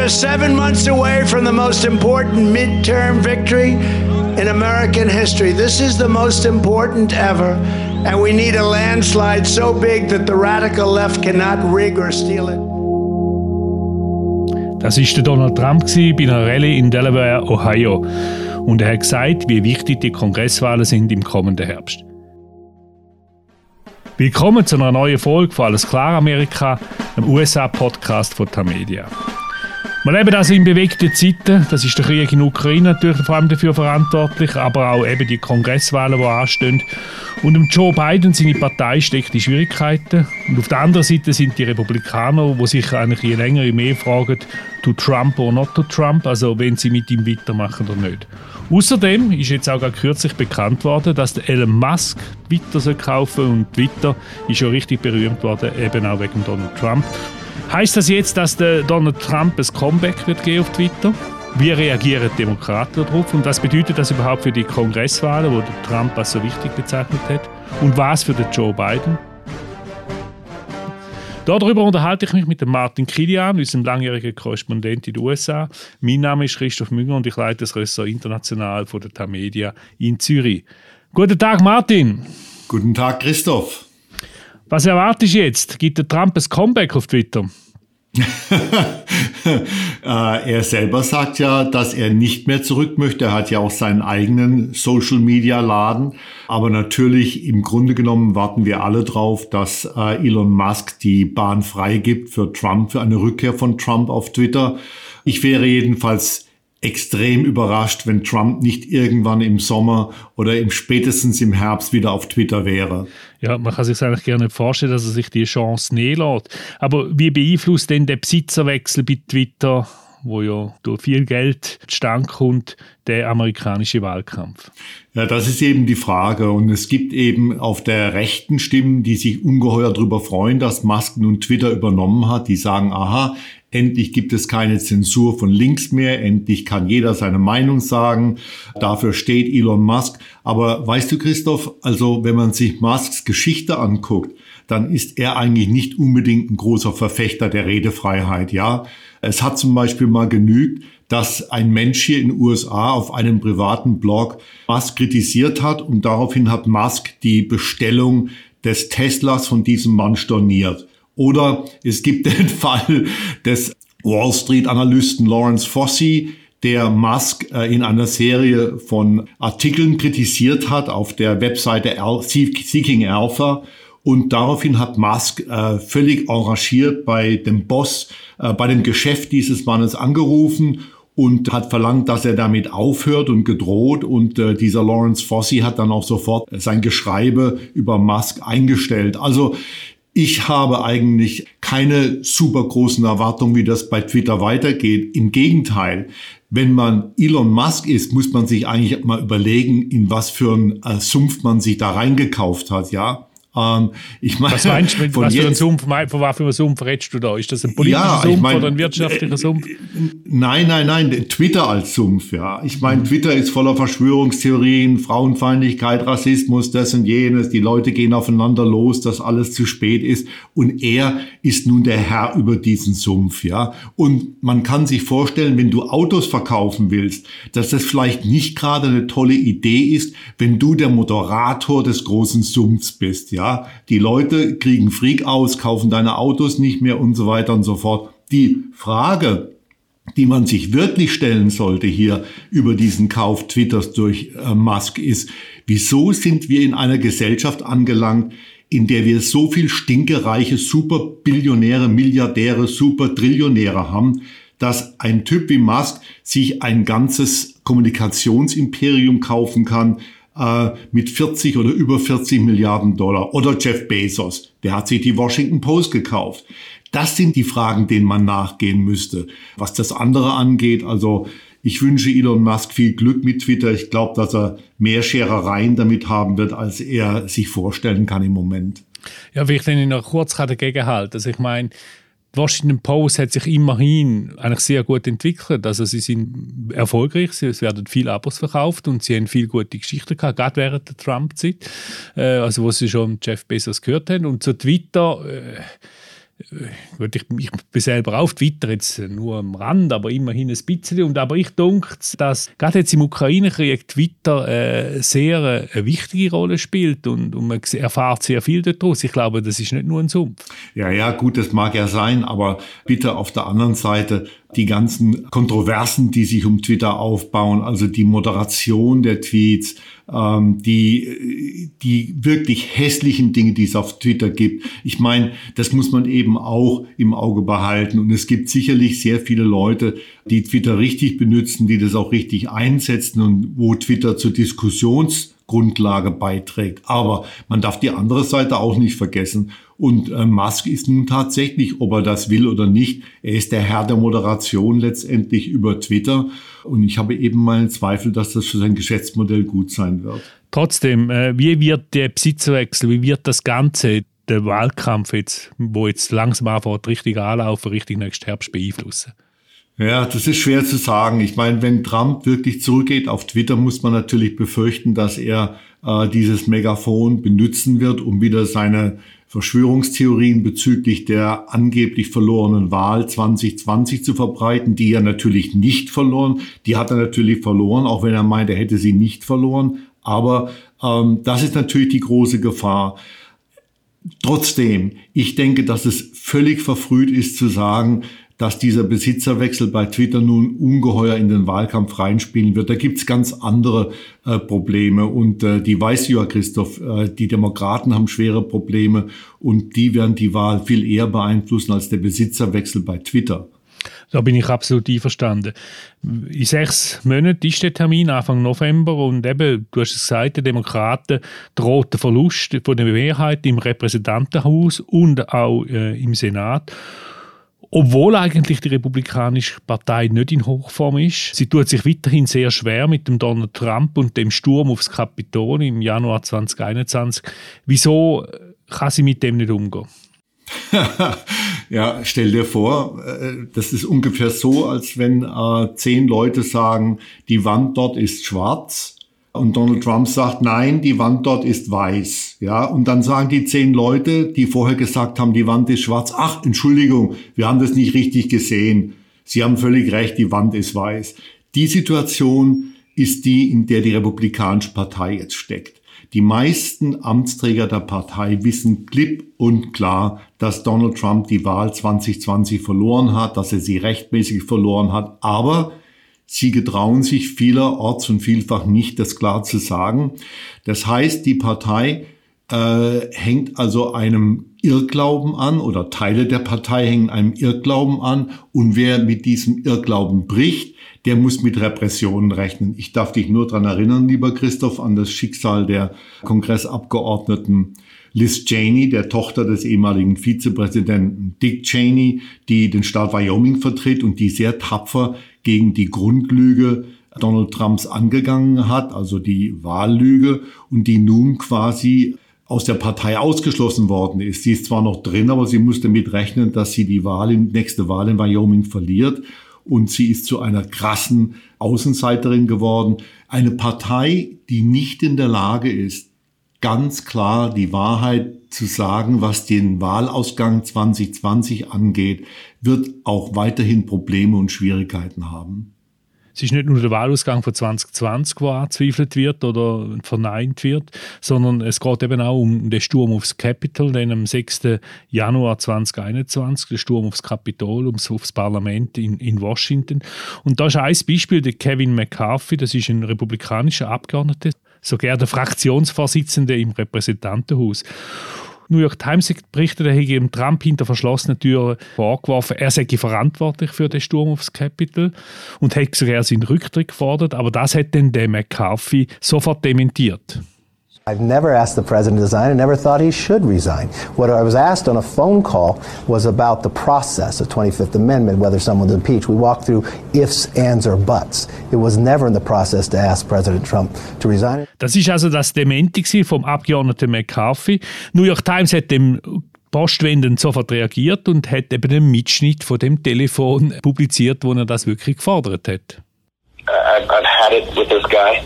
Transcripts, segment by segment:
just seven months away from the most important midterm victory in American history. This is the most important ever, and we need a landslide so big that the radical left cannot rig or steal it. Das ist der Donald Trump bei einer Rallye in Delaware, Ohio. Und er hat gesagt, wie wichtig die Kongresswahlen sind im kommenden Herbst. Willkommen zu einer neuen Folge von Alles klar Amerika, einem USA-Podcast von Tamedia. Wir leben also in bewegten Zeiten. Das ist der Krieg in Ukraine natürlich vor allem dafür verantwortlich, aber auch eben die Kongresswahlen, die anstehen. Und um Joe Biden, seine Partei, steckt in Schwierigkeiten. Und auf der anderen Seite sind die Republikaner, die sich eigentlich je länger je mehr fragen, to Trump or not to Trump, also wenn sie mit ihm weitermachen oder nicht. Außerdem ist jetzt auch kürzlich bekannt worden, dass der Elon Musk Twitter kaufen soll und Twitter ist ja richtig berühmt worden, eben auch wegen Donald Trump. Heißt das jetzt, dass der Donald Trump ein Comeback wird geben auf Twitter? Wie reagieren die Demokraten darauf? Und was bedeutet das überhaupt für die Kongresswahlen, wo Trump als so wichtig bezeichnet hat? Und was für den Joe Biden? Darüber unterhalte ich mich mit Martin Kilian, unserem langjährigen Korrespondent in den USA. Mein Name ist Christoph Münger und ich leite das Ressort International von der Tamedia in Zürich. Guten Tag, Martin. Guten Tag, Christoph. Was erwartest du jetzt? Gibt der Trump ein Comeback auf Twitter? Äh, er selber sagt ja, dass er nicht mehr zurück möchte. Er hat ja auch seinen eigenen Social-Media-Laden. Aber natürlich, im Grunde genommen warten wir alle drauf, dass äh, Elon Musk die Bahn freigibt für Trump, für eine Rückkehr von Trump auf Twitter. Ich wäre jedenfalls extrem überrascht, wenn Trump nicht irgendwann im Sommer oder im spätestens im Herbst wieder auf Twitter wäre. Ja, man kann sich eigentlich gerne vorstellen, dass er sich die Chance nehmen lässt. Aber wie beeinflusst denn der Besitzerwechsel bei Twitter wo ja durch viel Geld zustande kommt, der amerikanische Wahlkampf? Ja, das ist eben die Frage. Und es gibt eben auf der rechten Stimmen, die sich ungeheuer darüber freuen, dass Musk nun Twitter übernommen hat. Die sagen, aha, Endlich gibt es keine Zensur von links mehr. Endlich kann jeder seine Meinung sagen. Dafür steht Elon Musk. Aber weißt du, Christoph, also wenn man sich Musks Geschichte anguckt, dann ist er eigentlich nicht unbedingt ein großer Verfechter der Redefreiheit. Ja, es hat zum Beispiel mal genügt, dass ein Mensch hier in den USA auf einem privaten Blog Musk kritisiert hat und daraufhin hat Musk die Bestellung des Teslas von diesem Mann storniert. Oder es gibt den Fall des Wall Street Analysten Lawrence Fossey, der Musk äh, in einer Serie von Artikeln kritisiert hat auf der Webseite Seeking Alpha. Und daraufhin hat Musk äh, völlig engagiert bei dem Boss, äh, bei dem Geschäft dieses Mannes angerufen und hat verlangt, dass er damit aufhört und gedroht. Und äh, dieser Lawrence Fossey hat dann auch sofort sein Geschreibe über Musk eingestellt. Also ich habe eigentlich keine super großen Erwartungen, wie das bei Twitter weitergeht. Im Gegenteil, wenn man Elon Musk ist, muss man sich eigentlich mal überlegen, in was für ein äh, Sumpf man sich da reingekauft hat, ja. Ähm, ich meine, was meinst du, was für ein Sumpf, von was für einem Sumpf redest du da? Ist das ein politischer ja, Sumpf mein, oder ein wirtschaftlicher äh, Sumpf? Nein, nein, nein, Twitter als Sumpf, ja. Ich meine, mhm. Twitter ist voller Verschwörungstheorien, Frauenfeindlichkeit, Rassismus, das und jenes. Die Leute gehen aufeinander los, dass alles zu spät ist. Und er ist nun der Herr über diesen Sumpf, ja. Und man kann sich vorstellen, wenn du Autos verkaufen willst, dass das vielleicht nicht gerade eine tolle Idee ist, wenn du der Moderator des großen Sumpfs bist, ja. Ja, die Leute kriegen Freak aus, kaufen deine Autos nicht mehr und so weiter und so fort. Die Frage, die man sich wirklich stellen sollte hier über diesen Kauf Twitters durch äh, Musk ist, wieso sind wir in einer Gesellschaft angelangt, in der wir so viel stinkereiche Superbillionäre, Milliardäre, Supertrillionäre haben, dass ein Typ wie Musk sich ein ganzes Kommunikationsimperium kaufen kann, äh, mit 40 oder über 40 Milliarden Dollar. Oder Jeff Bezos, der hat sich die Washington Post gekauft. Das sind die Fragen, denen man nachgehen müsste. Was das andere angeht, also ich wünsche Elon Musk viel Glück mit Twitter. Ich glaube, dass er mehr Scherereien damit haben wird, als er sich vorstellen kann im Moment. Ja, wie ich den noch kurz dagegen halte. Also ich meine, Washington Post hat sich immerhin eigentlich sehr gut entwickelt. Also sie sind erfolgreich, es werden viele Abos verkauft und sie haben viel gute Geschichten gehabt, gerade während der Trump-Zeit, äh, also wo sie schon Jeff Bezos gehört haben. Und zu Twitter, äh, gut, ich, ich bin selber auf Twitter jetzt nur am Rand, aber immerhin ein bisschen. Und aber ich denke, dass gerade jetzt im Ukraine-Krieg Twitter äh, sehr äh, eine wichtige Rolle spielt und, und man erfahrt sehr viel daraus. Ich glaube, das ist nicht nur ein Sumpf. Ja, ja, gut, das mag ja sein, aber bitte auf der anderen Seite die ganzen Kontroversen, die sich um Twitter aufbauen, also die Moderation der Tweets, ähm, die, die wirklich hässlichen Dinge, die es auf Twitter gibt. Ich meine, das muss man eben auch im Auge behalten. Und es gibt sicherlich sehr viele Leute, die Twitter richtig benutzen, die das auch richtig einsetzen und wo Twitter zur Diskussionsgrundlage beiträgt. Aber man darf die andere Seite auch nicht vergessen. Und äh, Musk ist nun tatsächlich, ob er das will oder nicht, er ist der Herr der Moderation letztendlich über Twitter. Und ich habe eben meinen Zweifel, dass das für sein Geschäftsmodell gut sein wird. Trotzdem, äh, wie wird der Besitzerwechsel, wie wird das Ganze, der Wahlkampf jetzt, wo jetzt langsam anfängt, richtig anlaufen, richtig nächsten Herbst beeinflussen? Ja, das ist schwer zu sagen. Ich meine, wenn Trump wirklich zurückgeht auf Twitter, muss man natürlich befürchten, dass er äh, dieses Megafon benutzen wird, um wieder seine Verschwörungstheorien bezüglich der angeblich verlorenen Wahl 2020 zu verbreiten, die er natürlich nicht verloren. Die hat er natürlich verloren, auch wenn er meint, er hätte sie nicht verloren. Aber ähm, das ist natürlich die große Gefahr. Trotzdem, ich denke, dass es völlig verfrüht ist zu sagen, dass dieser Besitzerwechsel bei Twitter nun ungeheuer in den Wahlkampf reinspielen wird. Da gibt's ganz andere äh, Probleme und äh, die weiß ja, Christoph, äh, die Demokraten haben schwere Probleme und die werden die Wahl viel eher beeinflussen als der Besitzerwechsel bei Twitter. Da bin ich absolut einverstanden. In sechs Monaten ist der Termin, Anfang November, und eben, du hast es gesagt, den Demokraten droht der Verlust von der Mehrheit im Repräsentantenhaus und auch äh, im Senat obwohl eigentlich die Republikanische Partei nicht in Hochform ist. Sie tut sich weiterhin sehr schwer mit dem Donald Trump und dem Sturm aufs Kapitol im Januar 2021. Wieso kann sie mit dem nicht umgehen? ja, stell dir vor, äh, das ist ungefähr so, als wenn äh, zehn Leute sagen, die Wand dort ist schwarz und Donald Trump sagt, nein, die Wand dort ist weiß. Ja, und dann sagen die zehn Leute, die vorher gesagt haben, die Wand ist schwarz. Ach, Entschuldigung, wir haben das nicht richtig gesehen. Sie haben völlig recht, die Wand ist weiß. Die Situation ist die, in der die Republikanische Partei jetzt steckt. Die meisten Amtsträger der Partei wissen klipp und klar, dass Donald Trump die Wahl 2020 verloren hat, dass er sie rechtmäßig verloren hat. Aber Sie getrauen sich vielerorts und vielfach nicht, das klar zu sagen. Das heißt, die Partei äh, hängt also einem Irrglauben an oder Teile der Partei hängen einem Irrglauben an und wer mit diesem Irrglauben bricht, der muss mit Repressionen rechnen. Ich darf dich nur dran erinnern, lieber Christoph, an das Schicksal der Kongressabgeordneten Liz Cheney, der Tochter des ehemaligen Vizepräsidenten Dick Cheney, die den Staat Wyoming vertritt und die sehr tapfer gegen die Grundlüge Donald Trumps angegangen hat, also die Wahllüge und die nun quasi aus der Partei ausgeschlossen worden ist. Sie ist zwar noch drin, aber sie musste mit rechnen, dass sie die Wahl, nächste Wahl in Wyoming verliert. Und sie ist zu einer krassen Außenseiterin geworden. Eine Partei, die nicht in der Lage ist, ganz klar die Wahrheit zu sagen, was den Wahlausgang 2020 angeht, wird auch weiterhin Probleme und Schwierigkeiten haben. Es ist nicht nur der Wahlausgang von 2020, der angezweifelt wird oder verneint wird, sondern es geht eben auch um den Sturm aufs Capitol, den am 6. Januar 2021, der Sturm aufs Kapitol, ums, aufs Parlament in, in Washington. Und da ist ein Beispiel, der Kevin McCarthy, das ist ein republikanischer Abgeordneter, sogar der Fraktionsvorsitzende im Repräsentantenhaus. New York Times berichtet, er hätte Trump hinter verschlossenen Türen vorgeworfen, er sei verantwortlich für den Sturm aufs Capitol und hätte sogar seinen Rücktritt gefordert, aber das hat dann der McCarthy sofort dementiert. I've never asked the president to resign. I never thought he should resign. What I was asked on a phone call was about the process of 25th Amendment, whether someone was impeached. We walked through ifs, ands or buts. It was never in the process to ask President Trump to resign. Das ist also das Dementi vom Abgeordneten McCarthy. New York Times hat dem postwendend sofort reagiert und hat eben den Mitschnitt von dem Telefon publiziert, wo er das wirklich gefordert hat. I've, I've had it with this guy.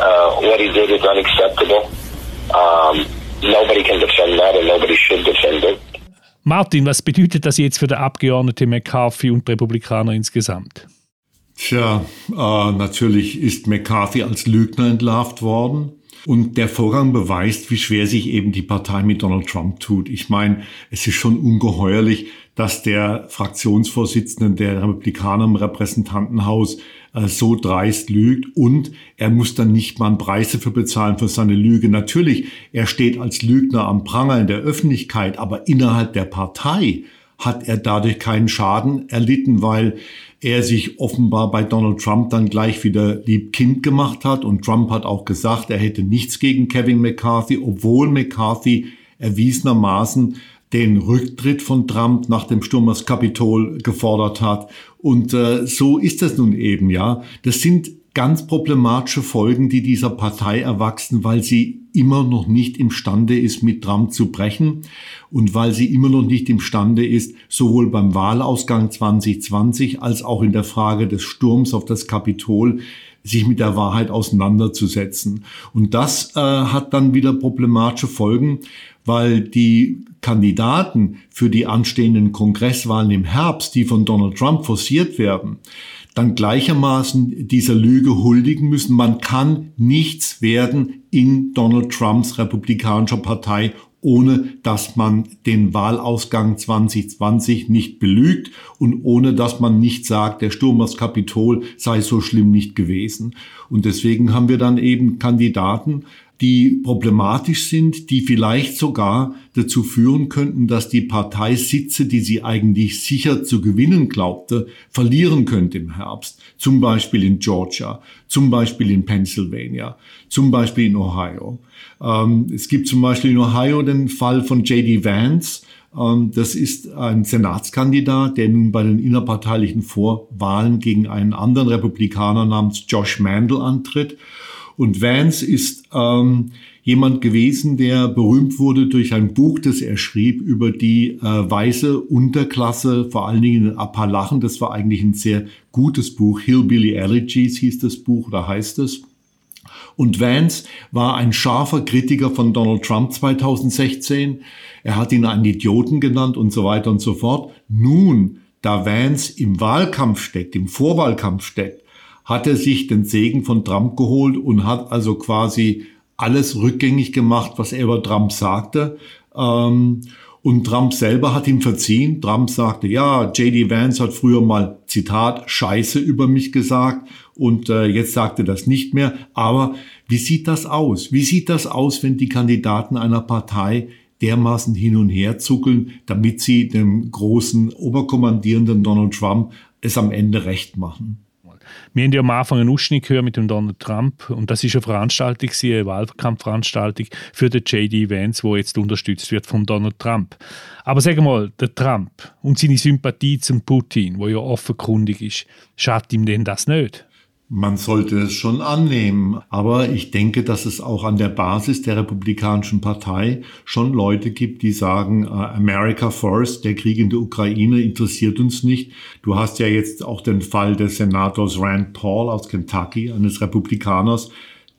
Uh, what he did is unacceptable. Um, nobody can defend that, and nobody should defend it. Martin, was bedeutet das jetzt für den Abgeordneten McCarthy und Republikaner insgesamt? Tja, äh, natürlich ist McCarthy als Lügner entlarvt worden. Und der Vorgang beweist, wie schwer sich eben die Partei mit Donald Trump tut. Ich meine, es ist schon ungeheuerlich, dass der Fraktionsvorsitzende der Republikaner im Repräsentantenhaus äh, so dreist lügt und er muss dann nicht mal einen Preis dafür bezahlen für seine Lüge. Natürlich, er steht als Lügner am Pranger in der Öffentlichkeit, aber innerhalb der Partei hat er dadurch keinen Schaden erlitten, weil er sich offenbar bei Donald Trump dann gleich wieder lieb Kind gemacht hat. Und Trump hat auch gesagt, er hätte nichts gegen Kevin McCarthy, obwohl McCarthy erwiesenermaßen den Rücktritt von Trump nach dem Sturm aufs Kapitol gefordert hat. Und äh, so ist es nun eben, ja. Das sind ganz problematische Folgen, die dieser Partei erwachsen, weil sie immer noch nicht imstande ist, mit Trump zu brechen und weil sie immer noch nicht imstande ist, sowohl beim Wahlausgang 2020 als auch in der Frage des Sturms auf das Kapitol sich mit der Wahrheit auseinanderzusetzen. Und das äh, hat dann wieder problematische Folgen, weil die Kandidaten für die anstehenden Kongresswahlen im Herbst, die von Donald Trump forciert werden, dann gleichermaßen dieser Lüge huldigen müssen. Man kann nichts werden in Donald Trumps republikanischer Partei, ohne dass man den Wahlausgang 2020 nicht belügt und ohne dass man nicht sagt, der Sturm aufs Kapitol sei so schlimm nicht gewesen. Und deswegen haben wir dann eben Kandidaten, die problematisch sind, die vielleicht sogar dazu führen könnten, dass die Partei Sitze, die sie eigentlich sicher zu gewinnen glaubte, verlieren könnte im Herbst. Zum Beispiel in Georgia, zum Beispiel in Pennsylvania, zum Beispiel in Ohio. Ähm, es gibt zum Beispiel in Ohio den Fall von J.D. Vance, ähm, das ist ein Senatskandidat, der nun bei den innerparteilichen Vorwahlen gegen einen anderen Republikaner namens Josh Mandel antritt. Und Vance ist ähm, jemand gewesen, der berühmt wurde durch ein Buch, das er schrieb über die äh, weiße Unterklasse, vor allen Dingen in Appalachen. Das war eigentlich ein sehr gutes Buch. Hillbilly Elegies hieß das Buch oder heißt es. Und Vance war ein scharfer Kritiker von Donald Trump 2016. Er hat ihn einen Idioten genannt und so weiter und so fort. Nun, da Vance im Wahlkampf steckt, im Vorwahlkampf steckt, hat er sich den Segen von Trump geholt und hat also quasi alles rückgängig gemacht, was er über Trump sagte. Ähm, und Trump selber hat ihm verziehen. Trump sagte, ja, JD Vance hat früher mal, Zitat, Scheiße über mich gesagt und äh, jetzt sagt er das nicht mehr. Aber wie sieht das aus? Wie sieht das aus, wenn die Kandidaten einer Partei dermaßen hin und her zuckeln, damit sie dem großen Oberkommandierenden Donald Trump es am Ende recht machen? Wir haben ja am Anfang einen Ausschnitt gehört mit dem Donald Trump und das ist eine Veranstaltung, eine Wahlkampfveranstaltung für den J.D. Vance, wo jetzt unterstützt wird von Donald Trump. Aber wir mal, der Trump und seine Sympathie zum Putin, wo ja offenkundig ist, schadet ihm denn das nicht? Man sollte es schon annehmen, aber ich denke, dass es auch an der Basis der Republikanischen Partei schon Leute gibt, die sagen, äh, America first, der Krieg in der Ukraine interessiert uns nicht. Du hast ja jetzt auch den Fall des Senators Rand Paul aus Kentucky, eines Republikaners,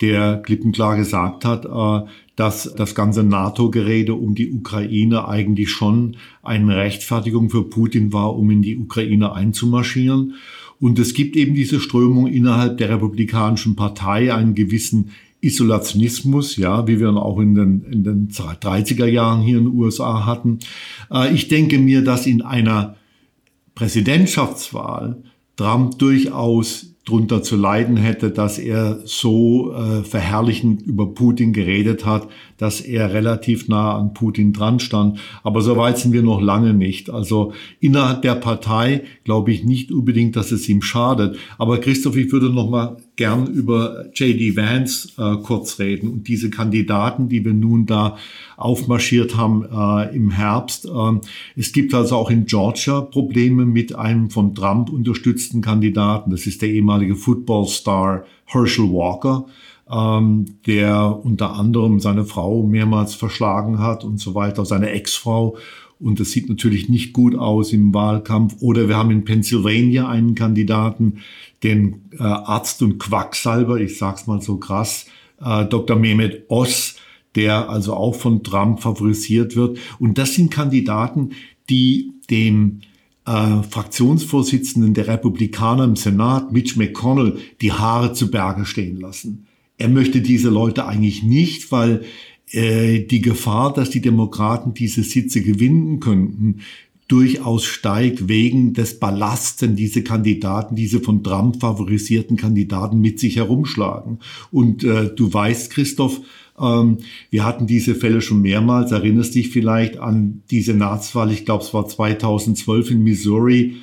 der klippenklar gesagt hat, äh, dass das ganze NATO-Gerede um die Ukraine eigentlich schon eine Rechtfertigung für Putin war, um in die Ukraine einzumarschieren. Und es gibt eben diese Strömung innerhalb der Republikanischen Partei, einen gewissen Isolationismus, ja, wie wir ihn auch in den, in den 30er Jahren hier in den USA hatten. Äh, ich denke mir, dass in einer Präsidentschaftswahl Trump durchaus drunter zu leiden hätte, dass er so äh, verherrlichend über Putin geredet hat, dass er relativ nah an Putin dran stand. Aber so weit sind wir noch lange nicht. Also innerhalb der Partei glaube ich nicht unbedingt, dass es ihm schadet. Aber Christoph, ich würde noch mal gern über J.D. Vance äh, kurz reden und diese Kandidaten, die wir nun da aufmarschiert haben äh, im Herbst. Ähm, es gibt also auch in Georgia Probleme mit einem von Trump unterstützten Kandidaten. Das ist der ehemalige Footballstar Herschel Walker ähm, der unter anderem seine Frau mehrmals verschlagen hat und so weiter, seine Ex-Frau. Und das sieht natürlich nicht gut aus im Wahlkampf. Oder wir haben in Pennsylvania einen Kandidaten, den äh, Arzt und Quacksalber, ich sag's mal so krass, äh, Dr. Mehmet Oz, der also auch von Trump favorisiert wird. Und das sind Kandidaten, die dem äh, Fraktionsvorsitzenden der Republikaner im Senat, Mitch McConnell, die Haare zu Berge stehen lassen. Er möchte diese Leute eigentlich nicht, weil die Gefahr, dass die Demokraten diese Sitze gewinnen könnten, durchaus steigt wegen des Ballasts, den diese Kandidaten, diese von Trump favorisierten Kandidaten mit sich herumschlagen. Und äh, du weißt, Christoph, ähm, wir hatten diese Fälle schon mehrmals. Erinnerst dich vielleicht an die Senatswahl, ich glaube, es war 2012 in Missouri,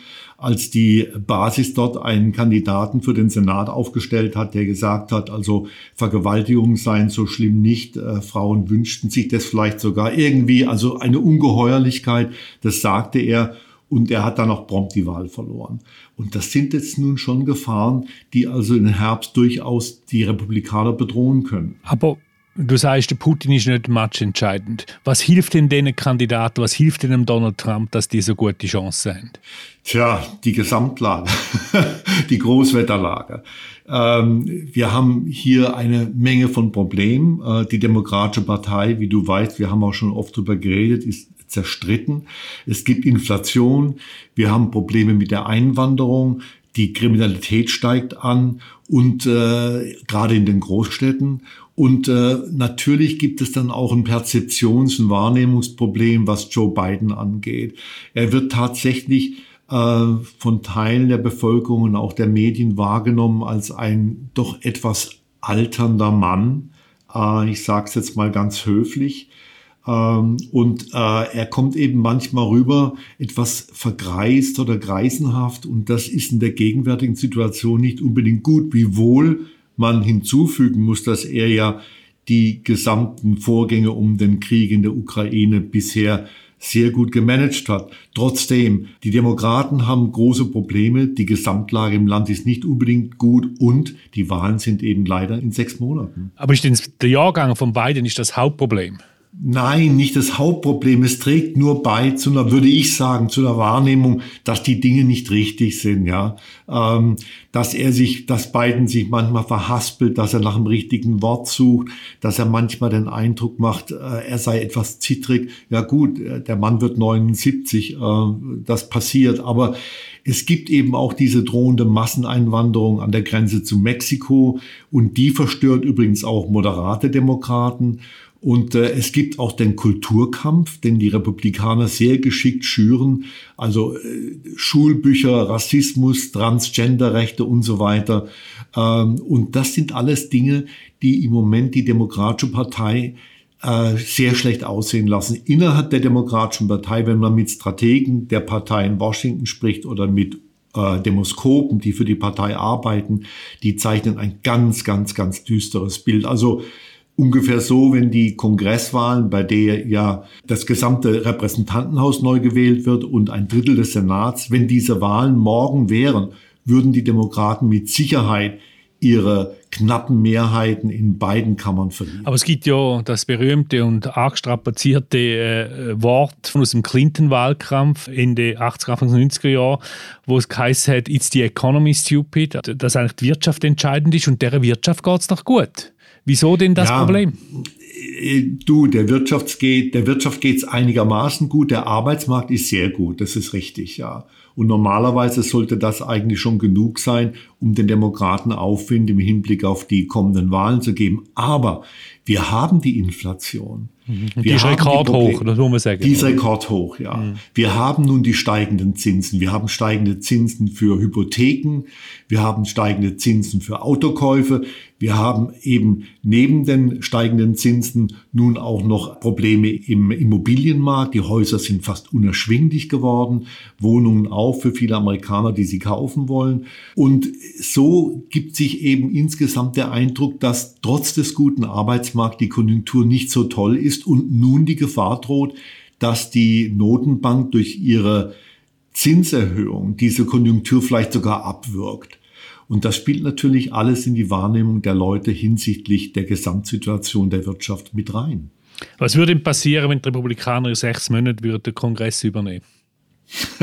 als die Basis dort einen Kandidaten für den Senat aufgestellt hat, der gesagt hat, also Vergewaltigungen seien so schlimm nicht, äh, Frauen wünschten sich das vielleicht sogar irgendwie, also eine Ungeheuerlichkeit, das sagte er. Und er hat dann auch prompt die Wahl verloren. Und das sind jetzt nun schon Gefahren, die also im Herbst durchaus die Republikaner bedrohen können. Aber Du sagst, der Putin ist nicht matchentscheidend. Was hilft denn den Kandidaten, was hilft denn Donald Trump, dass die so gute Chancen haben? Tja, die Gesamtlage, die Großwetterlage. Ähm, wir haben hier eine Menge von Problemen. Äh, die Demokratische Partei, wie du weißt, wir haben auch schon oft darüber geredet, ist zerstritten. Es gibt Inflation. Wir haben Probleme mit der Einwanderung. Die Kriminalität steigt an und äh, gerade in den Großstädten. Und äh, natürlich gibt es dann auch ein Perzeptions- und Wahrnehmungsproblem, was Joe Biden angeht. Er wird tatsächlich äh, von Teilen der Bevölkerung und auch der Medien wahrgenommen als ein doch etwas alternder Mann. Äh, ich sage es jetzt mal ganz höflich. Ähm, und äh, er kommt eben manchmal rüber etwas vergreist oder greisenhaft und das ist in der gegenwärtigen Situation nicht unbedingt gut, wiewohl man hinzufügen muss, dass er ja die gesamten Vorgänge um den Krieg in der Ukraine bisher sehr gut gemanagt hat. Trotzdem, die Demokraten haben große Probleme, die Gesamtlage im Land ist nicht unbedingt gut und die Wahlen sind eben leider in sechs Monaten. Aber ist denn der Jahrgang von beiden nicht das Hauptproblem? Nein, nicht das Hauptproblem. Es trägt nur bei zu einer, würde ich sagen, zu einer Wahrnehmung, dass die Dinge nicht richtig sind, ja. Ähm, dass er sich, dass Biden sich manchmal verhaspelt, dass er nach dem richtigen Wort sucht, dass er manchmal den Eindruck macht, äh, er sei etwas zittrig. Ja gut, äh, der Mann wird 79, äh, das passiert, aber es gibt eben auch diese drohende Masseneinwanderung an der Grenze zu Mexiko und die verstört übrigens auch moderate Demokraten. Und äh, es gibt auch den Kulturkampf, den die Republikaner sehr geschickt schüren. Also äh, Schulbücher, Rassismus, Transgenderrechte und so weiter. Ähm, und das sind alles Dinge, die im Moment die Demokratische Partei äh, sehr schlecht aussehen lassen. Innerhalb der Demokratischen Partei, wenn man mit Strategen der Partei in Washington spricht oder mit äh, Demoskopen, die für die Partei arbeiten, die zeichnen ein ganz, ganz, ganz düsteres Bild. Also ungefähr so, wenn die Kongresswahlen, bei der ja das gesamte Repräsentantenhaus neu gewählt wird und ein Drittel des Senats, wenn diese Wahlen morgen wären, würden die Demokraten mit Sicherheit ihre knappen Mehrheiten in beiden Kammern verlieren. Aber es gibt ja das berühmte und arg strapazierte äh, Wort aus dem Clinton-Wahlkampf Ende 80er, Anfang 90er Jahre, wo es geheißen hat, it's the economy stupid, dass eigentlich die Wirtschaft entscheidend ist und der Wirtschaft geht es noch gut. Wieso denn das ja, Problem? Äh, du, der Wirtschaft geht, der Wirtschaft geht's einigermaßen gut, der Arbeitsmarkt ist sehr gut, das ist richtig, ja. Und normalerweise sollte das eigentlich schon genug sein, um den Demokraten Aufwind im Hinblick auf die kommenden Wahlen zu geben. Aber wir haben die Inflation. Mhm. Die ist rekordhoch, das muss man sagen. Die ist rekordhoch, ja. Mhm. Wir haben nun die steigenden Zinsen. Wir haben steigende Zinsen für Hypotheken. Wir haben steigende Zinsen für Autokäufe. Wir haben eben neben den steigenden Zinsen nun auch noch Probleme im Immobilienmarkt. Die Häuser sind fast unerschwinglich geworden. Wohnungen auch für viele Amerikaner, die sie kaufen wollen. Und so gibt sich eben insgesamt der Eindruck, dass trotz des guten Arbeitsmarkts die Konjunktur nicht so toll ist und nun die Gefahr droht, dass die Notenbank durch ihre Zinserhöhung diese Konjunktur vielleicht sogar abwirkt. Und das spielt natürlich alles in die Wahrnehmung der Leute hinsichtlich der Gesamtsituation der Wirtschaft mit rein. Was würde denn passieren, wenn die Republikaner in sechs Monaten den Kongress übernehmen?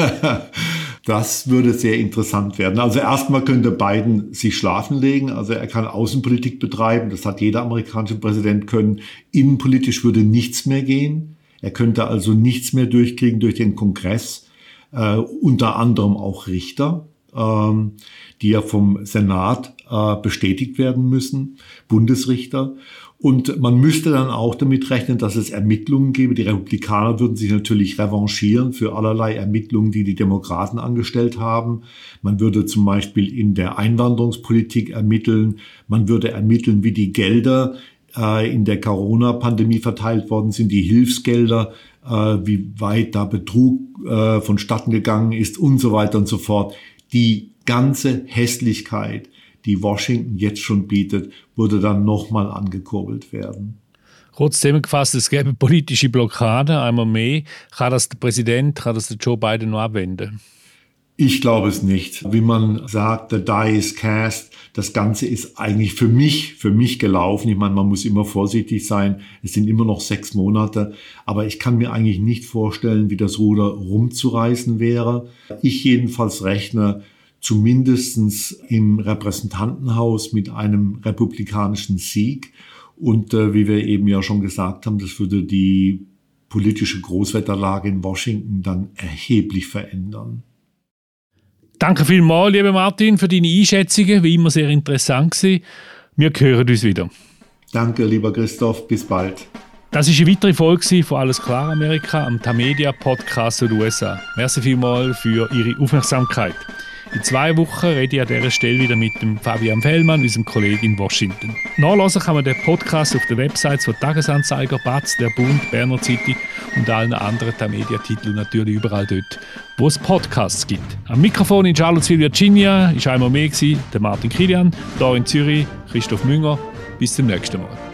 Das würde sehr interessant werden. Also erstmal könnte Biden sich schlafen legen. Also er kann Außenpolitik betreiben. Das hat jeder amerikanische Präsident können. Innenpolitisch würde nichts mehr gehen. Er könnte also nichts mehr durchkriegen durch den Kongress. Äh, unter anderem auch Richter, ähm, die ja vom Senat äh, bestätigt werden müssen, Bundesrichter. Und man müsste dann auch damit rechnen, dass es Ermittlungen gäbe. Die Republikaner würden sich natürlich revanchieren für allerlei Ermittlungen, die die Demokraten angestellt haben. Man würde zum Beispiel in der Einwanderungspolitik ermitteln. Man würde ermitteln, wie die Gelder äh, in der Corona-Pandemie verteilt worden sind, die Hilfsgelder, äh, wie weit da Betrug äh, vonstatten gegangen ist und so weiter und so fort. Die ganze Hässlichkeit die Washington jetzt schon bietet, würde dann nochmal angekurbelt werden. Kurz zusammengefasst, es gäbe politische Blockade, einmal mehr. Kann das der Präsident, kann das der Joe Biden noch abwenden? Ich glaube es nicht. Wie man sagt, the die is cast. Das Ganze ist eigentlich für mich, für mich gelaufen. Ich meine, man muss immer vorsichtig sein. Es sind immer noch sechs Monate. Aber ich kann mir eigentlich nicht vorstellen, wie das Ruder rumzureißen wäre. Ich jedenfalls rechne zumindestens im Repräsentantenhaus mit einem republikanischen Sieg. Und äh, wie wir eben ja schon gesagt haben, das würde die politische Großwetterlage in Washington dann erheblich verändern. Danke vielmals, lieber Martin, für deine Einschätzungen. Wie immer sehr interessant gewesen. Wir hören uns wieder. Danke, lieber Christoph. Bis bald. Das ist eine weitere Folge von Alles klar Amerika am Tamedia Podcast der USA. Merci vielmals für Ihre Aufmerksamkeit. In zwei Wochen rede ich an dieser Stelle wieder mit dem Fabian Fellmann, unserem Kollegen in Washington. Nachlesen kann man den Podcast auf den Websites von Tagesanzeiger, Batz, Der Bund, Berner Zeitung und allen anderen Mediatiteln natürlich überall dort, wo es Podcasts gibt. Am Mikrofon in Charlottesville, Virginia, ist einmal mehr der Martin Kilian, hier in Zürich, Christoph Münger. Bis zum nächsten Mal.